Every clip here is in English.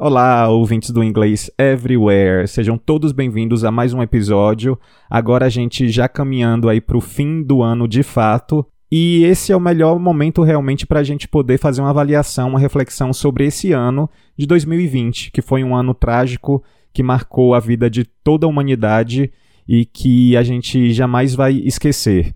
Olá, ouvintes do Inglês Everywhere. Sejam todos bem-vindos a mais um episódio. Agora a gente já caminhando aí para o fim do ano de fato. E esse é o melhor momento realmente para a gente poder fazer uma avaliação, uma reflexão sobre esse ano de 2020, que foi um ano trágico que marcou a vida de toda a humanidade e que a gente jamais vai esquecer.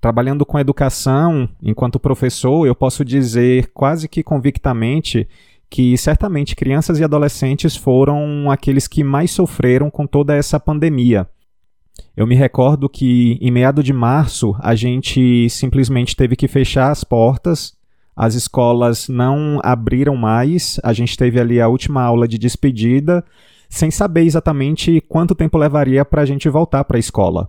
Trabalhando com educação, enquanto professor, eu posso dizer quase que convictamente que certamente crianças e adolescentes foram aqueles que mais sofreram com toda essa pandemia. Eu me recordo que em meado de março a gente simplesmente teve que fechar as portas, as escolas não abriram mais, a gente teve ali a última aula de despedida, sem saber exatamente quanto tempo levaria para a gente voltar para a escola.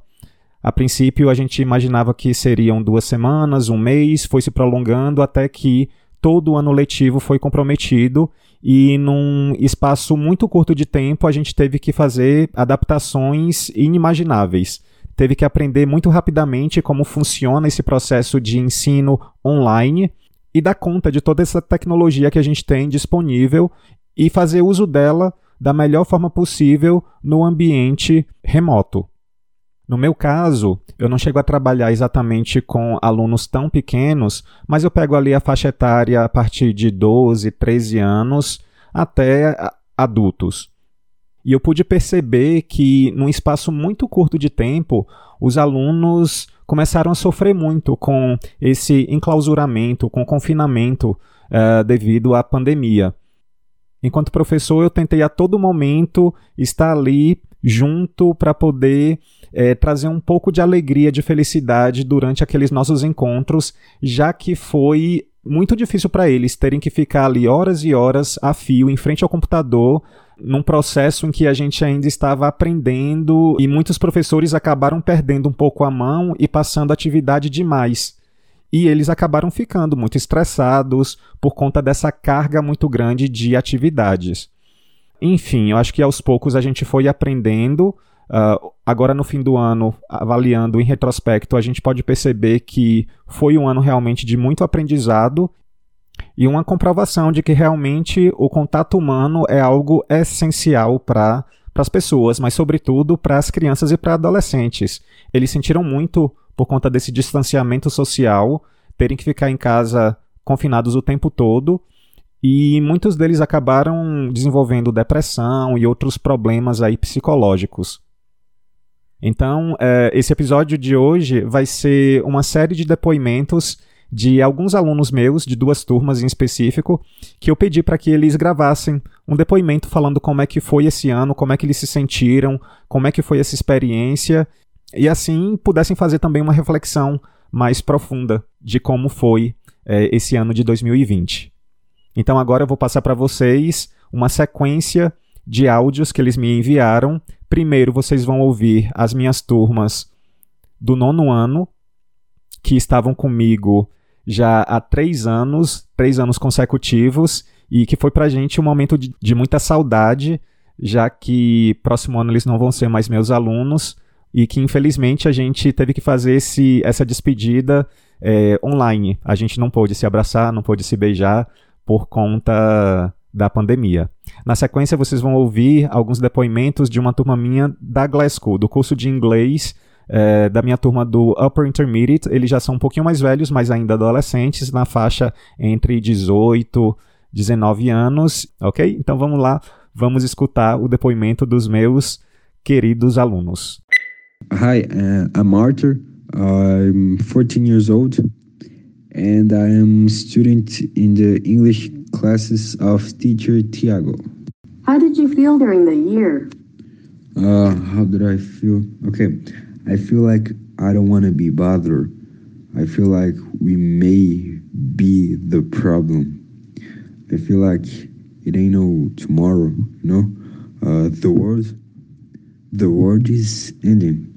A princípio a gente imaginava que seriam duas semanas, um mês, foi se prolongando até que todo o ano letivo foi comprometido e num espaço muito curto de tempo a gente teve que fazer adaptações inimagináveis. Teve que aprender muito rapidamente como funciona esse processo de ensino online e dar conta de toda essa tecnologia que a gente tem disponível e fazer uso dela da melhor forma possível no ambiente remoto. No meu caso, eu não chego a trabalhar exatamente com alunos tão pequenos, mas eu pego ali a faixa etária a partir de 12, 13 anos até adultos. E eu pude perceber que, num espaço muito curto de tempo, os alunos começaram a sofrer muito com esse enclausuramento, com confinamento uh, devido à pandemia. Enquanto professor, eu tentei a todo momento estar ali junto para poder é, trazer um pouco de alegria, de felicidade durante aqueles nossos encontros, já que foi muito difícil para eles terem que ficar ali horas e horas a fio em frente ao computador, num processo em que a gente ainda estava aprendendo e muitos professores acabaram perdendo um pouco a mão e passando atividade demais. E eles acabaram ficando muito estressados por conta dessa carga muito grande de atividades. Enfim, eu acho que aos poucos a gente foi aprendendo Uh, agora, no fim do ano, avaliando em retrospecto, a gente pode perceber que foi um ano realmente de muito aprendizado e uma comprovação de que realmente o contato humano é algo essencial para as pessoas, mas sobretudo para as crianças e para adolescentes. Eles sentiram muito por conta desse distanciamento social, terem que ficar em casa confinados o tempo todo. E muitos deles acabaram desenvolvendo depressão e outros problemas aí psicológicos. Então, é, esse episódio de hoje vai ser uma série de depoimentos de alguns alunos meus, de duas turmas em específico, que eu pedi para que eles gravassem um depoimento falando como é que foi esse ano, como é que eles se sentiram, como é que foi essa experiência, e assim pudessem fazer também uma reflexão mais profunda de como foi é, esse ano de 2020. Então agora eu vou passar para vocês uma sequência de áudios que eles me enviaram. Primeiro, vocês vão ouvir as minhas turmas do nono ano, que estavam comigo já há três anos, três anos consecutivos, e que foi pra gente um momento de, de muita saudade, já que próximo ano eles não vão ser mais meus alunos, e que infelizmente a gente teve que fazer esse, essa despedida é, online. A gente não pôde se abraçar, não pôde se beijar por conta da pandemia. Na sequência, vocês vão ouvir alguns depoimentos de uma turma minha da Glasgow, do curso de inglês é, da minha turma do Upper Intermediate. Eles já são um pouquinho mais velhos, mas ainda adolescentes, na faixa entre 18 e 19 anos, ok? Então vamos lá, vamos escutar o depoimento dos meus queridos alunos. Hi, uh, I'm Arthur. I'm 14 years old and I am student in the English classes of teacher Thiago. How did you feel during the year? Uh, how did I feel? Okay, I feel like I don't want to be bothered. I feel like we may be the problem. I feel like it ain't no tomorrow, you know? Uh, the world the world is ending,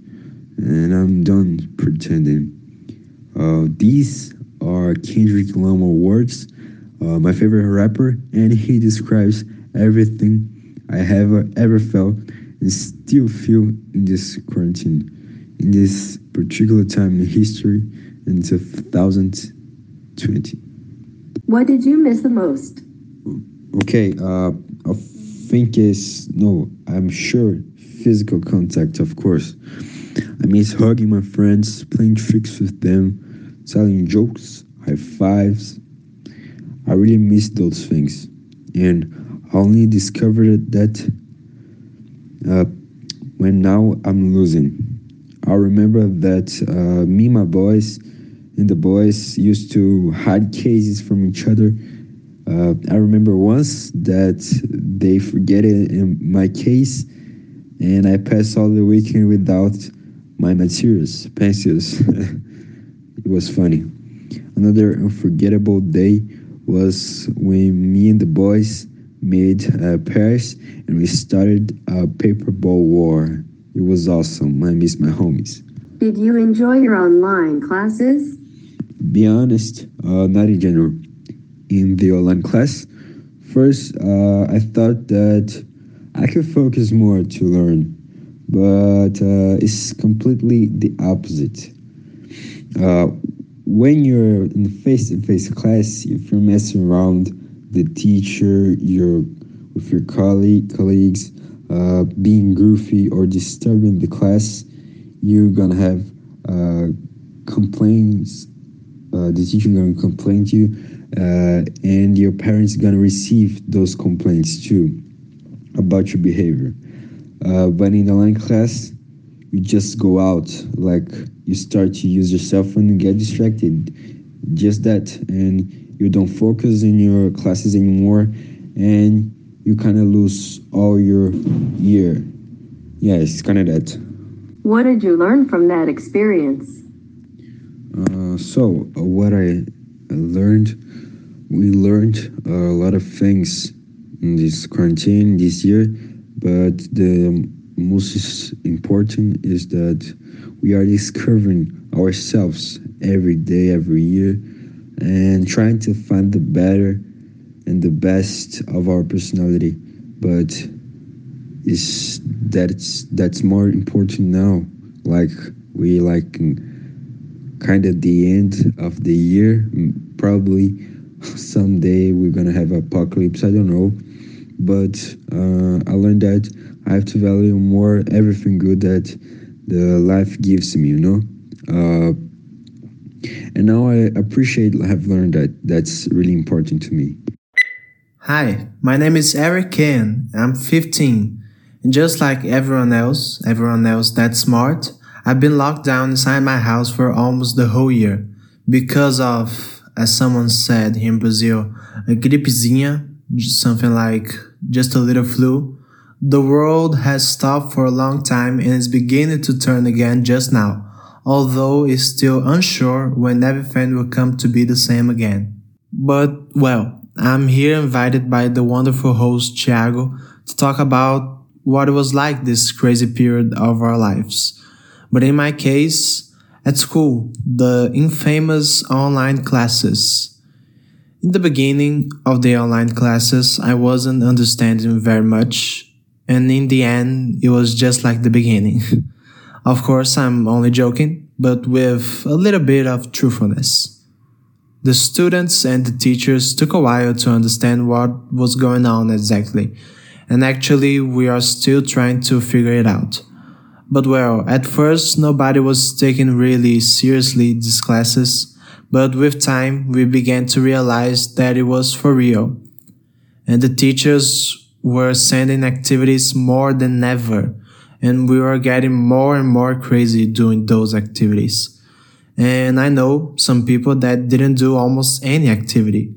and I'm done pretending. Uh, these are Kendrick Lamar words, uh, my favorite rapper, and he describes everything I have ever felt and still feel in this quarantine, in this particular time in history in 2020. What did you miss the most? Okay, uh, I think it's no, I'm sure physical contact, of course. I miss hugging my friends, playing tricks with them, telling jokes, high fives. I really miss those things, and I only discovered that uh, when now I'm losing. I remember that uh, me, my boys, and the boys used to hide cases from each other. Uh, I remember once that they forget it in my case, and I passed all the weekend without my materials, pencils. it was funny. Another unforgettable day was when me and the boys made uh, pairs and we started a paperball war. It was awesome. I miss my homies. Did you enjoy your online classes? Be honest, uh, not in general. In the online class, first uh, I thought that I could focus more to learn, but uh, it's completely the opposite. When you're in face-to-face class, if you're messing around the teacher, your with your colleague colleagues, uh, being goofy or disturbing the class, you're gonna have uh, complaints. Uh, the teacher gonna complain to you, uh, and your parents gonna receive those complaints too about your behavior. Uh, but in the online class, you just go out, like you start to use your cell phone and get distracted. Just that, and you don't focus in your classes anymore, and you kind of lose all your year. Yeah, it's kind of that. What did you learn from that experience? Uh, so, uh, what I learned, we learned a lot of things in this quarantine this year, but the most important is that we are discovering ourselves every day, every year, and trying to find the better and the best of our personality. But is that's that's more important now. Like we like kind of the end of the year. Probably someday we're gonna have apocalypse. I don't know, but uh, I learned that I have to value more everything good that the life gives me. You know. Uh, and now I appreciate have learned that that's really important to me. Hi, my name is Eric Ken. I'm 15. And just like everyone else, everyone else that's smart, I've been locked down inside my house for almost the whole year because of, as someone said here in Brazil, a gripezinha, something like just a little flu. The world has stopped for a long time and is beginning to turn again just now, although it's still unsure when everything will come to be the same again. But, well, I'm here invited by the wonderful host Thiago to talk about what it was like this crazy period of our lives. But in my case, at school, the infamous online classes. In the beginning of the online classes, I wasn't understanding very much, and in the end, it was just like the beginning. of course, I'm only joking, but with a little bit of truthfulness. The students and the teachers took a while to understand what was going on exactly, and actually we are still trying to figure it out. But well, at first nobody was taking really seriously these classes, but with time we began to realize that it was for real. And the teachers were sending activities more than ever, and we were getting more and more crazy doing those activities. And I know some people that didn't do almost any activity.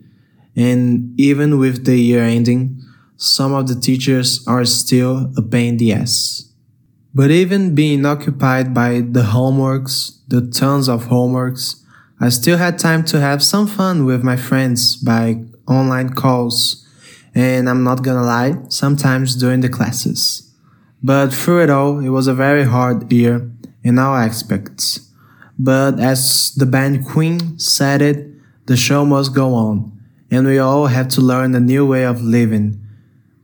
And even with the year ending, some of the teachers are still a pain in the ass. But even being occupied by the homeworks, the tons of homeworks, I still had time to have some fun with my friends by online calls. And I'm not gonna lie, sometimes during the classes. But through it all, it was a very hard year in all aspects. But as the band Queen said it, the show must go on, and we all have to learn a new way of living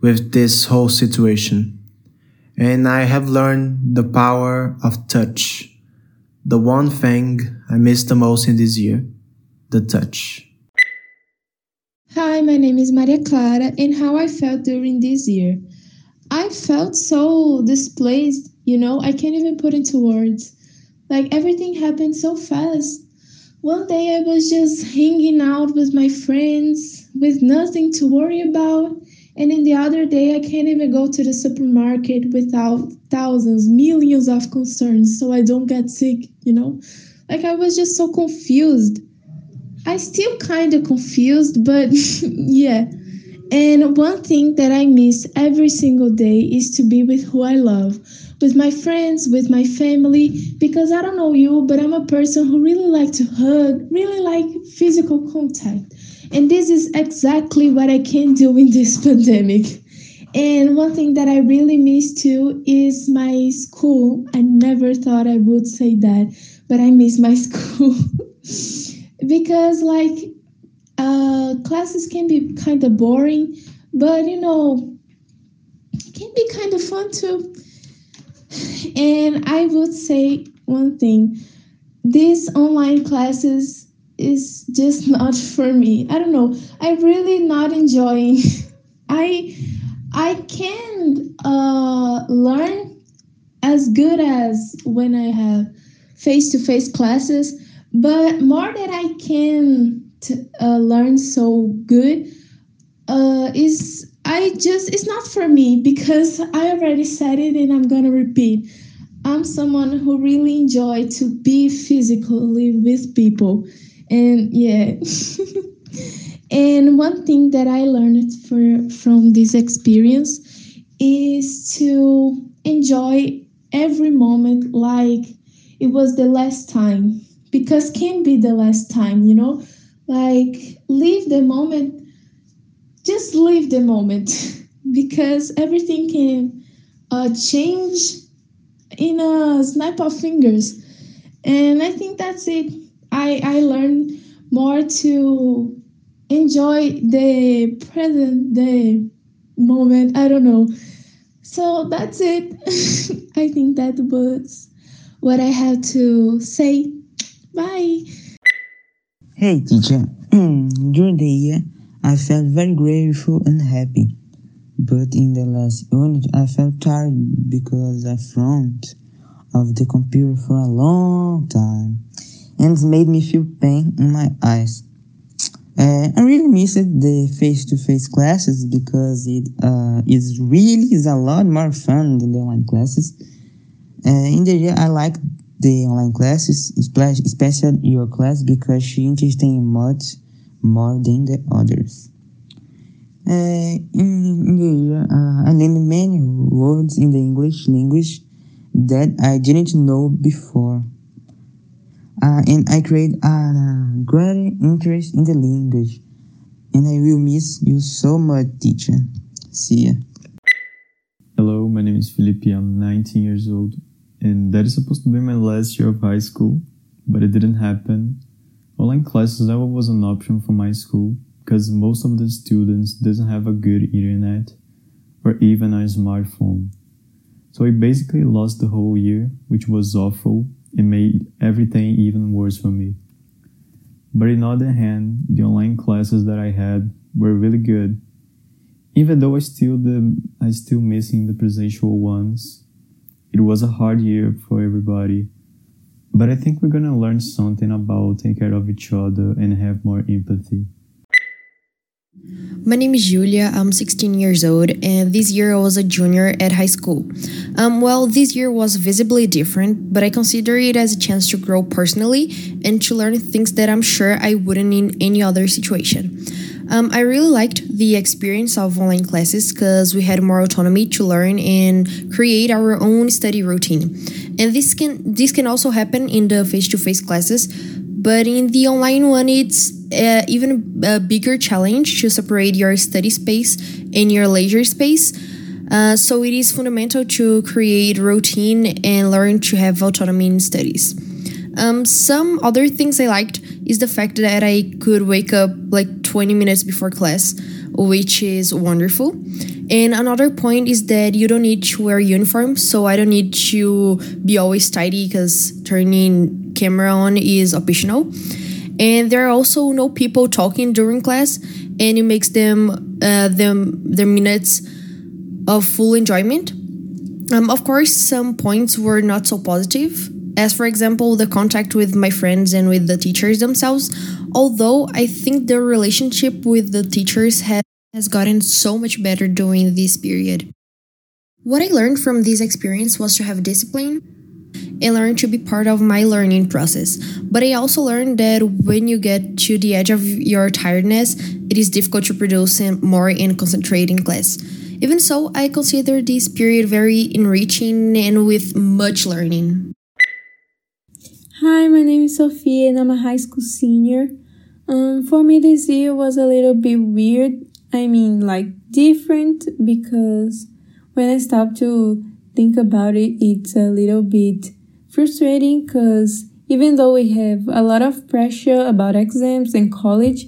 with this whole situation. And I have learned the power of touch. The one thing I miss the most in this year, the touch. Hi, my name is Maria Clara, and how I felt during this year. I felt so displaced, you know, I can't even put into words. Like everything happened so fast. One day I was just hanging out with my friends with nothing to worry about. And in the other day, I can't even go to the supermarket without thousands, millions of concerns so I don't get sick, you know? Like I was just so confused. I still kind of confused, but yeah. And one thing that I miss every single day is to be with who I love, with my friends, with my family, because I don't know you, but I'm a person who really like to hug, really like physical contact. And this is exactly what I can do in this pandemic. And one thing that I really miss too is my school. I never thought I would say that, but I miss my school. Because like uh, classes can be kind of boring, but you know, it can be kind of fun too. And I would say one thing these online classes is just not for me. I don't know. I'm really not enjoying. I I can uh, learn as good as when I have face to face classes, but more that I can to, uh, learn so good uh, is I just it's not for me because I already said it and I'm gonna repeat. I'm someone who really enjoy to be physically with people, and yeah. and one thing that I learned for from this experience is to enjoy every moment like it was the last time because can be the last time, you know? Like leave the moment just leave the moment. Because everything can uh, change in a snap of fingers. And i think that's it. I i learned more to enjoy the present the moment. I don't know. So that's it. I think that was what i have to say bye Hey teacher, during the year I felt very grateful and happy. But in the last unit I felt tired because I front of the computer for a long time and it made me feel pain in my eyes. Uh, I really missed the face-to-face classes because it uh, is really is a lot more fun than the online classes. Uh, in the year I liked the online classes, especially your class, because she interested in much more than the others. Uh, in, in uh, I learned many words in the English language that I didn't know before. Uh, and I create a great interest in the language. And I will miss you so much, teacher. See ya. Hello, my name is Felipe. I'm 19 years old and that is supposed to be my last year of high school, but it didn't happen. Online classes never was an option for my school because most of the students doesn't have a good internet or even a smartphone. So I basically lost the whole year, which was awful and made everything even worse for me. But on the other hand, the online classes that I had were really good. Even though I still the I still missing the presential ones it was a hard year for everybody. But I think we're gonna learn something about taking care of each other and have more empathy. My name is Julia. I'm 16 years old, and this year I was a junior at high school. Um, well, this year was visibly different, but I consider it as a chance to grow personally and to learn things that I'm sure I wouldn't in any other situation. Um, I really liked the experience of online classes because we had more autonomy to learn and create our own study routine. And this can this can also happen in the face-to-face classes, but in the online one, it's uh, even a bigger challenge to separate your study space and your leisure space. Uh, so it is fundamental to create routine and learn to have autonomy in studies. Um, some other things I liked is the fact that I could wake up like 20 minutes before class, which is wonderful. And another point is that you don't need to wear uniform, so I don't need to be always tidy because turning camera on is optional. And there are also no people talking during class, and it makes them uh, them their minutes of full enjoyment. Um, of course, some points were not so positive, as for example, the contact with my friends and with the teachers themselves. Although I think the relationship with the teachers has, has gotten so much better during this period. What I learned from this experience was to have discipline and learn to be part of my learning process. But I also learned that when you get to the edge of your tiredness, it is difficult to produce more and concentrate in class. Even so, I consider this period very enriching and with much learning. Hi, my name is Sophia and I'm a high school senior. Um, for me, this year was a little bit weird. I mean, like different because when I stop to think about it, it's a little bit frustrating because even though we have a lot of pressure about exams and college,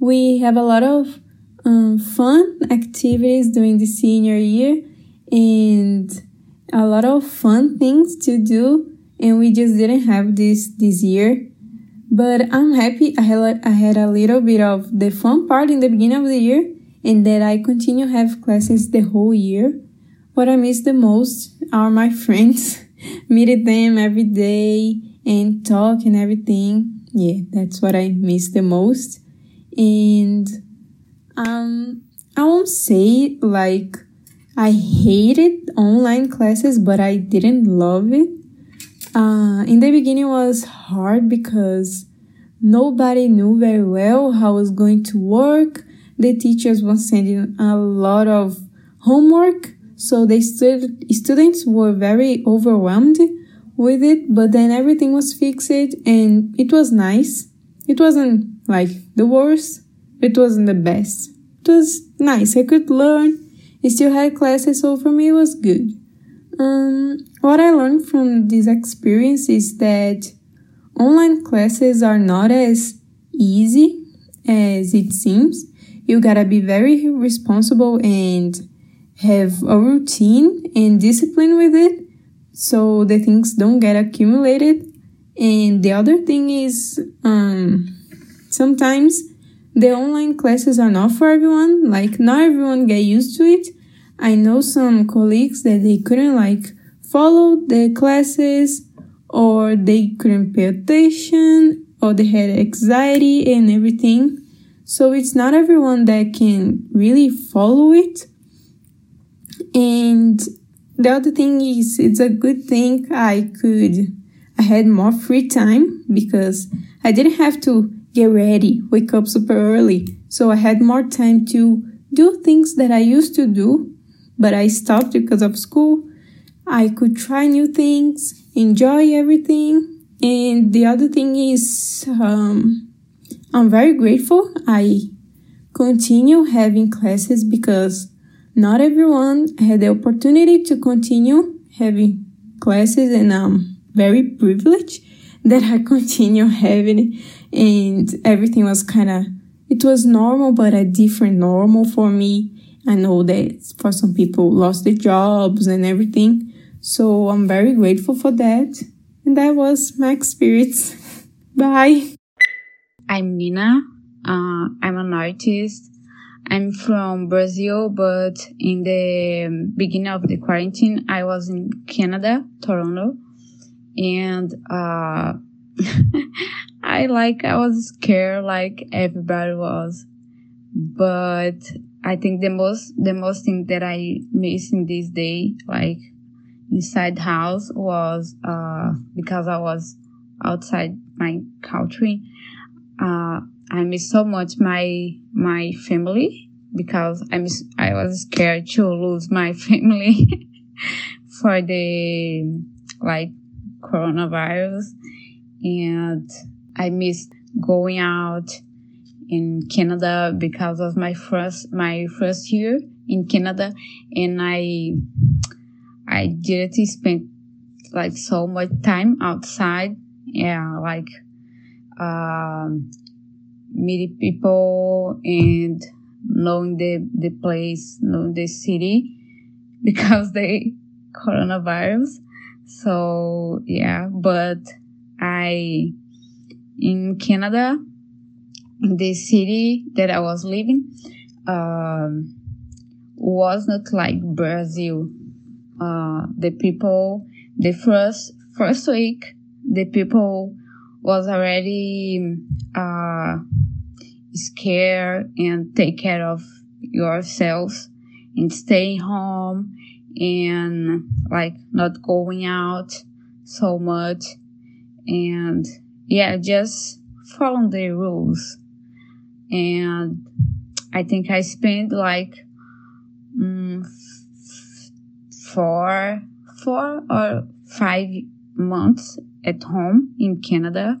we have a lot of um, fun activities during the senior year and a lot of fun things to do and we just didn't have this this year. But i'm happy i had, I had a little bit of the fun part in the beginning of the year and that i continue have classes the whole year. What i miss the most are my friends meeting them every day and talk and everything. Yeah that's what i miss the most. And um, I won't say like I hated online classes, but I didn't love it. Uh, in the beginning, was hard because nobody knew very well how it was going to work. The teachers were sending a lot of homework, so the stud- students were very overwhelmed with it. But then everything was fixed, and it was nice. It wasn't like the worst, it wasn't the best. It was nice. I could learn. I still had classes, so for me it was good. Um, what I learned from this experience is that online classes are not as easy as it seems. You gotta be very responsible and have a routine and discipline with it so the things don't get accumulated. And the other thing is, um, sometimes the online classes are not for everyone. Like not everyone get used to it. I know some colleagues that they couldn't like follow the classes or they couldn't pay attention or they had anxiety and everything. So it's not everyone that can really follow it. And the other thing is it's a good thing I could I had more free time because I didn't have to get ready, wake up super early. So I had more time to do things that I used to do, but I stopped because of school. I could try new things, enjoy everything. And the other thing is, um, I'm very grateful. I continue having classes because not everyone had the opportunity to continue having classes and I'm very privileged that I continue having and everything was kind of it was normal but a different normal for me i know that for some people lost their jobs and everything. So i'm very grateful for that. And that was my experience. Bye. I'm nina. Uh, i'm an artist. I'm from brazil but in the beginning of the quarantine i was in canada toronto. And uh, I like I was scared like everybody was. But I think the most the most thing that I miss in this day, like inside house was uh because I was outside my country. Uh I miss so much my my family because I miss I was scared to lose my family for the like coronavirus and I missed going out in Canada because of my first my first year in Canada, and I I didn't spend like so much time outside. Yeah, like um, meeting people and knowing the the place, knowing the city because the coronavirus. So yeah, but I in Canada, the city that I was living, um, was not like Brazil. Uh, the people, the first first week, the people was already uh, scared and take care of yourselves and stay home and like not going out so much and yeah just follow the rules and i think i spent like mm, four four or five months at home in canada.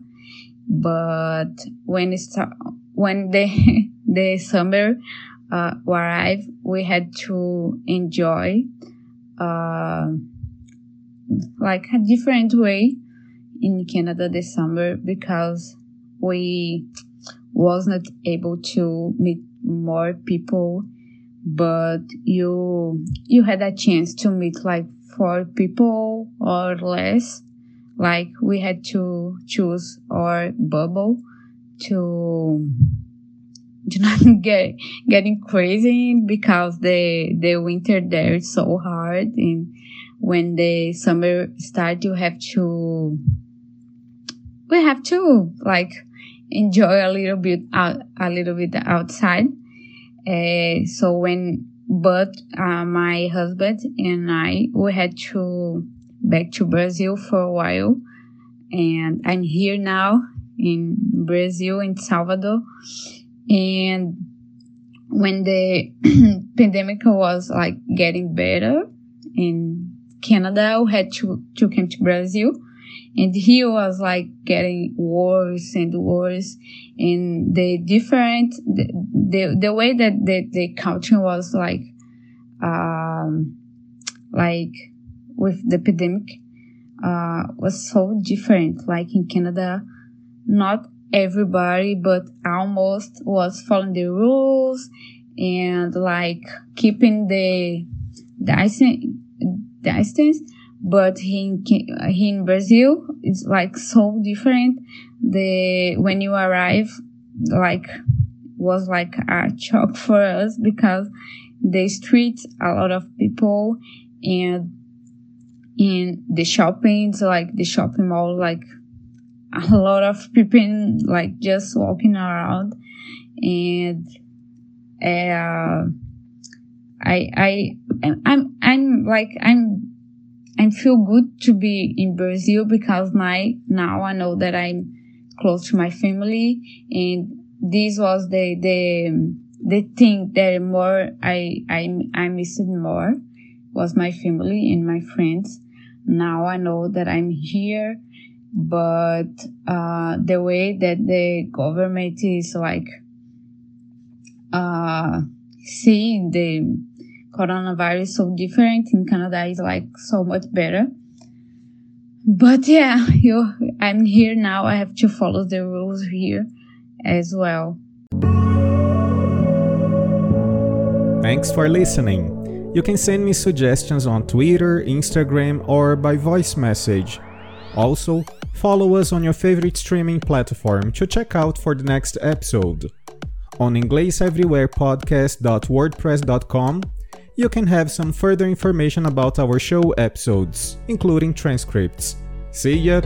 But when it start, when the the summer uh, arrived we had to enjoy uh, like a different way in Canada this summer because we was not able to meet more people but you you had a chance to meet like four people or less. Like we had to choose our bubble to to not get getting crazy because the the winter there is so hard and when the summer start you have to we have to like enjoy a little bit out a little bit outside. Uh, so when but uh, my husband and I we had to back to Brazil for a while. And I'm here now in Brazil in Salvador. And when the pandemic was like getting better in Canada, we had to, to come to Brazil. And he was like getting worse and worse. And the different, the, the, the way that the, the culture was like, um, like with the pandemic, uh, was so different. Like in Canada, not everybody, but almost was following the rules and like keeping the distance. distance. But in, in Brazil, it's like so different. The, when you arrive, like, was like a shock for us because the streets, a lot of people and in the shoppings, like the shopping mall, like a lot of people like just walking around and uh, I I I'm I'm like I'm I feel good to be in Brazil because my now I know that I'm close to my family and this was the the the thing that more I I I missed more was my family and my friends. Now I know that I'm here but uh, the way that the government is like uh, seeing the coronavirus so different in Canada is like so much better. But yeah, you, I'm here now. I have to follow the rules here as well. Thanks for listening. You can send me suggestions on Twitter, Instagram, or by voice message. Also, follow us on your favorite streaming platform to check out for the next episode. On ingleseverywherepodcast.wordpress.com, you can have some further information about our show episodes, including transcripts. See ya!